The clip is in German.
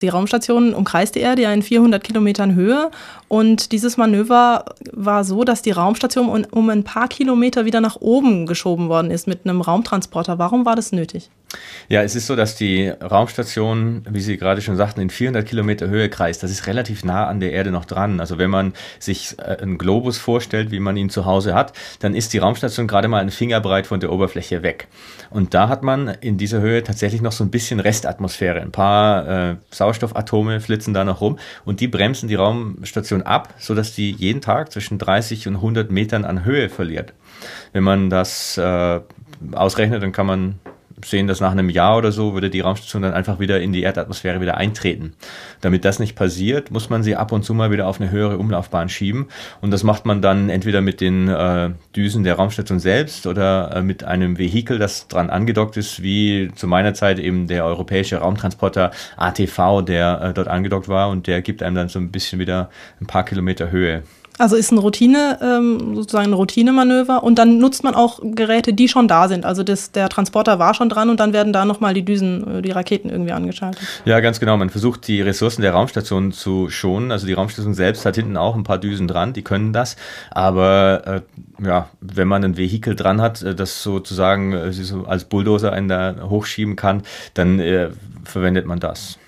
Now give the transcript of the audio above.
Die Raumstation umkreist die Erde ja in 400 Kilometern Höhe und dieses Manöver war so, dass die Raumstation um, ein paar Kilometer wieder nach oben geschoben worden ist mit einem Raumtransporter. Warum war das nötig? Ja, es ist so, dass die Raumstation, wie Sie gerade schon sagten, in 400 Kilometer Höhe kreist. Das ist relativ nah an der Erde noch dran. Also wenn man sich äh, einen Globus vorstellt, wie man ihn zu Hause hat, dann ist die Raumstation gerade mal einen Fingerbreit von der Oberfläche weg. Und da hat man in dieser Höhe tatsächlich noch so ein bisschen Restatmosphäre. Ein paar äh, Sauerstoffatome flitzen da noch rum und die bremsen die Raumstation ab, sodass die jeden Tag zwischen 30 und 100 Metern an Höhe verliert. Wenn man das äh, ausrechnet, dann kann man sehen, dass nach einem Jahr oder so würde die Raumstation dann einfach wieder in die Erdatmosphäre wieder eintreten. Damit das nicht passiert, muss man sie ab und zu mal wieder auf eine höhere Umlaufbahn schieben. Und das macht man dann entweder mit den äh, Düsen der Raumstation selbst oder äh, mit einem Vehikel, das dran angedockt ist, wie zu meiner Zeit eben der europäische Raumtransporter ATV, der äh, dort angedockt war und der gibt einem dann so ein bisschen wieder ein paar Kilometer Höhe. Also ist ein Routine, ähm, sozusagen ein Routinemanöver und dann nutzt man auch Geräte, die schon da sind. Also das, der Transporter war schon dran und dann werden da nochmal die Düsen, äh, die Raketen irgendwie angeschaltet. Ja, ganz genau. Man versucht die Ressourcen der Raumstation zu schonen. Also die Raumstation selbst hat hinten auch ein paar Düsen dran, die können das. Aber äh, ja, wenn man ein Vehikel dran hat, äh, das sozusagen äh, so als Bulldozer in der hochschieben kann, dann äh, verwendet man das.